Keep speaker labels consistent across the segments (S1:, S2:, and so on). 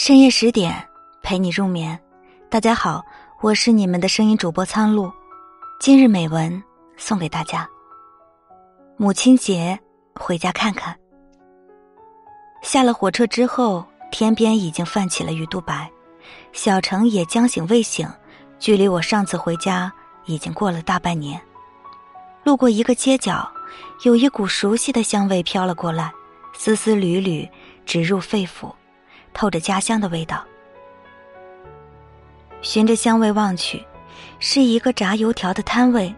S1: 深夜十点，陪你入眠。大家好，我是你们的声音主播苍鹭。今日美文送给大家。母亲节，回家看看。下了火车之后，天边已经泛起了鱼肚白，小城也将醒未醒。距离我上次回家已经过了大半年。路过一个街角，有一股熟悉的香味飘了过来，丝丝缕缕，直入肺腑。透着家乡的味道，循着香味望去，是一个炸油条的摊位。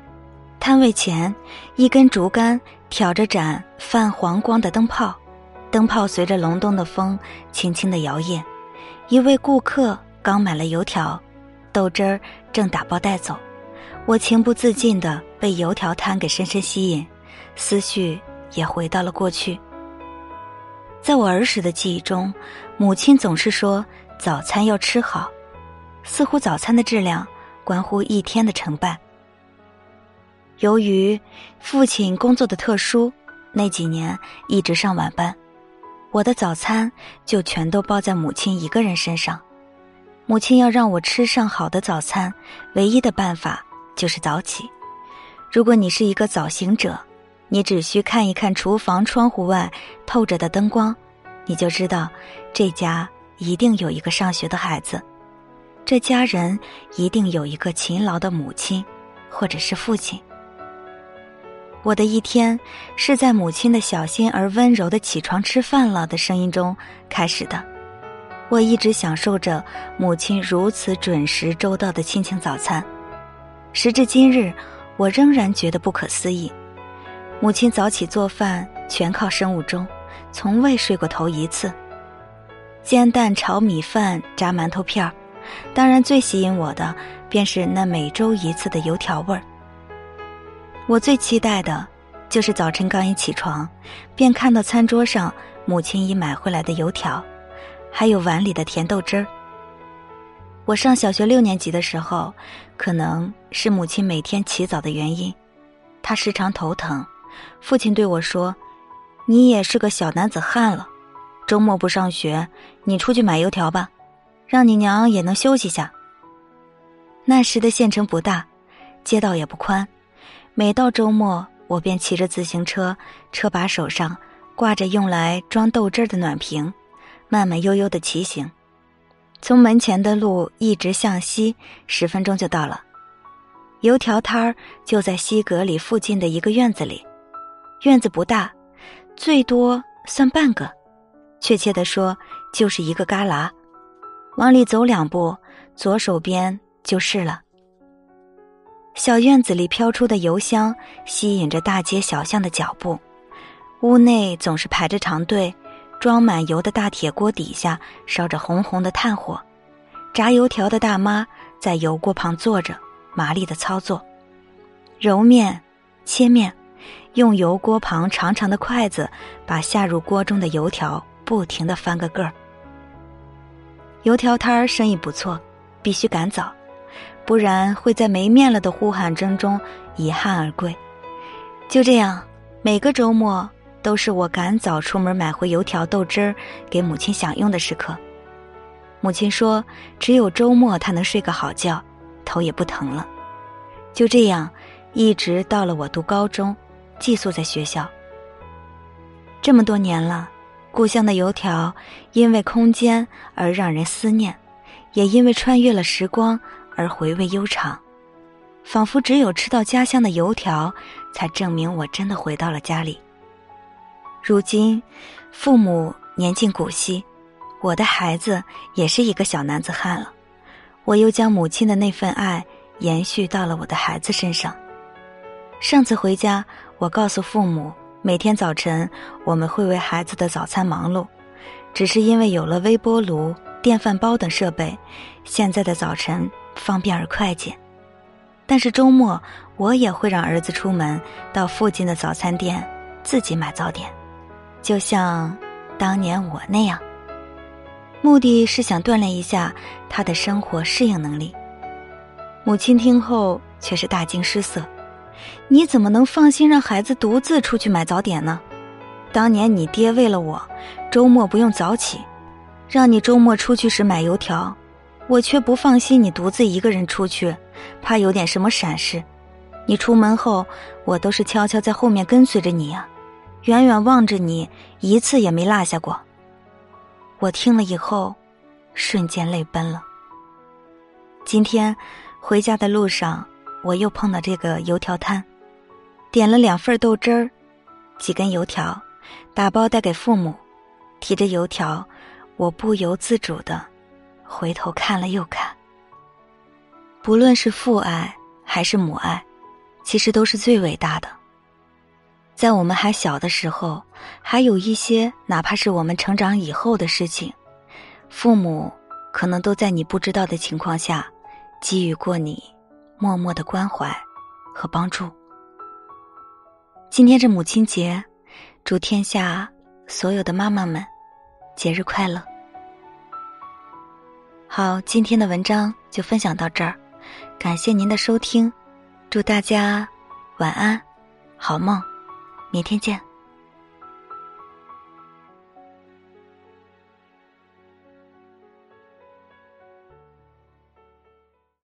S1: 摊位前，一根竹竿挑着盏泛黄光的灯泡，灯泡随着隆冬的风轻轻的摇曳。一位顾客刚买了油条，豆汁儿正打包带走。我情不自禁的被油条摊给深深吸引，思绪也回到了过去。在我儿时的记忆中，母亲总是说早餐要吃好，似乎早餐的质量关乎一天的成败。由于父亲工作的特殊，那几年一直上晚班，我的早餐就全都包在母亲一个人身上。母亲要让我吃上好的早餐，唯一的办法就是早起。如果你是一个早行者，你只需看一看厨房窗户外透着的灯光，你就知道这家一定有一个上学的孩子，这家人一定有一个勤劳的母亲，或者是父亲。我的一天是在母亲的小心而温柔的“起床吃饭了”的声音中开始的。我一直享受着母亲如此准时周到的亲情早餐，时至今日，我仍然觉得不可思议。母亲早起做饭全靠生物钟，从未睡过头一次。煎蛋炒米饭炸馒头片儿，当然最吸引我的便是那每周一次的油条味儿。我最期待的，就是早晨刚一起床，便看到餐桌上母亲已买回来的油条，还有碗里的甜豆汁儿。我上小学六年级的时候，可能是母亲每天起早的原因，她时常头疼。父亲对我说：“你也是个小男子汉了，周末不上学，你出去买油条吧，让你娘也能休息下。”那时的县城不大，街道也不宽，每到周末，我便骑着自行车，车把手上挂着用来装豆汁的暖瓶，慢慢悠悠的骑行，从门前的路一直向西，十分钟就到了。油条摊儿就在西阁里附近的一个院子里。院子不大，最多算半个，确切的说就是一个旮旯。往里走两步，左手边就是了。小院子里飘出的油香吸引着大街小巷的脚步，屋内总是排着长队，装满油的大铁锅底下烧着红红的炭火，炸油条的大妈在油锅旁坐着，麻利的操作，揉面、切面。用油锅旁长长的筷子把下入锅中的油条不停的翻个个儿。油条摊儿生意不错，必须赶早，不然会在没面了的呼喊声中遗憾而归。就这样，每个周末都是我赶早出门买回油条豆汁儿给母亲享用的时刻。母亲说，只有周末她能睡个好觉，头也不疼了。就这样，一直到了我读高中。寄宿在学校。这么多年了，故乡的油条因为空间而让人思念，也因为穿越了时光而回味悠长，仿佛只有吃到家乡的油条，才证明我真的回到了家里。如今，父母年近古稀，我的孩子也是一个小男子汉了，我又将母亲的那份爱延续到了我的孩子身上。上次回家。我告诉父母，每天早晨我们会为孩子的早餐忙碌，只是因为有了微波炉、电饭煲等设备，现在的早晨方便而快捷。但是周末我也会让儿子出门到附近的早餐店自己买早点，就像当年我那样，目的是想锻炼一下他的生活适应能力。母亲听后却是大惊失色。你怎么能放心让孩子独自出去买早点呢？当年你爹为了我，周末不用早起，让你周末出去时买油条，我却不放心你独自一个人出去，怕有点什么闪失。你出门后，我都是悄悄在后面跟随着你呀，远远望着你，一次也没落下过。我听了以后，瞬间泪奔了。今天回家的路上，我又碰到这个油条摊，点了两份豆汁儿，几根油条，打包带给父母。提着油条，我不由自主的回头看了又看。不论是父爱还是母爱，其实都是最伟大的。在我们还小的时候，还有一些哪怕是我们成长以后的事情，父母可能都在你不知道的情况下，给予过你默默的关怀和帮助。今天这母亲节，祝天下所有的妈妈们节日快乐。好，今天的文章就分享到这儿，感谢您的收听，祝大家晚安，好梦。明天见。